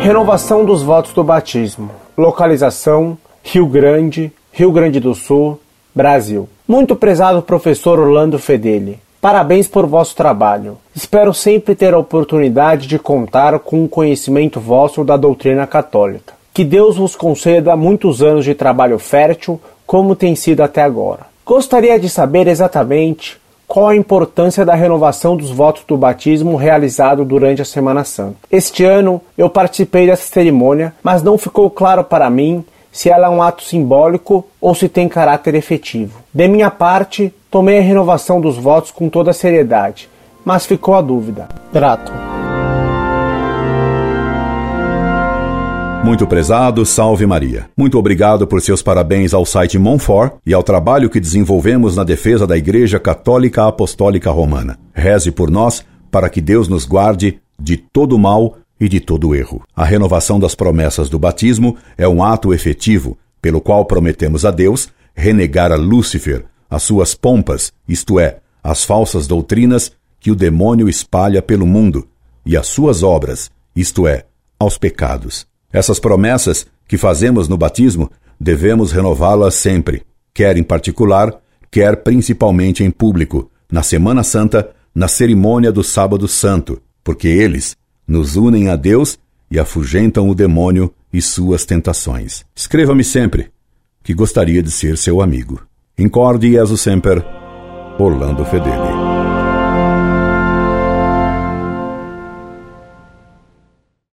Renovação dos votos do batismo. Localização: Rio Grande, Rio Grande do Sul, Brasil. Muito prezado professor Orlando Fedeli. Parabéns por vosso trabalho. Espero sempre ter a oportunidade de contar com o conhecimento vosso da doutrina católica. Que Deus vos conceda muitos anos de trabalho fértil, como tem sido até agora. Gostaria de saber exatamente qual a importância da renovação dos votos do batismo realizado durante a Semana Santa. Este ano eu participei dessa cerimônia, mas não ficou claro para mim se ela é um ato simbólico ou se tem caráter efetivo. De minha parte, tomei a renovação dos votos com toda a seriedade, mas ficou a dúvida. Grato. Muito prezado, salve Maria. Muito obrigado por seus parabéns ao site Monfort e ao trabalho que desenvolvemos na defesa da Igreja Católica Apostólica Romana. Reze por nós para que Deus nos guarde de todo mal e de todo erro. A renovação das promessas do batismo é um ato efetivo pelo qual prometemos a Deus renegar a Lúcifer, as suas pompas, isto é, as falsas doutrinas que o demônio espalha pelo mundo, e as suas obras, isto é, aos pecados. Essas promessas que fazemos no batismo devemos renová-las sempre, quer em particular, quer principalmente em público, na Semana Santa, na cerimônia do Sábado Santo, porque eles nos unem a Deus e afugentam o demônio e suas tentações. Escreva-me sempre, que gostaria de ser seu amigo. Incorde Jesus Semper, Orlando Fedeli.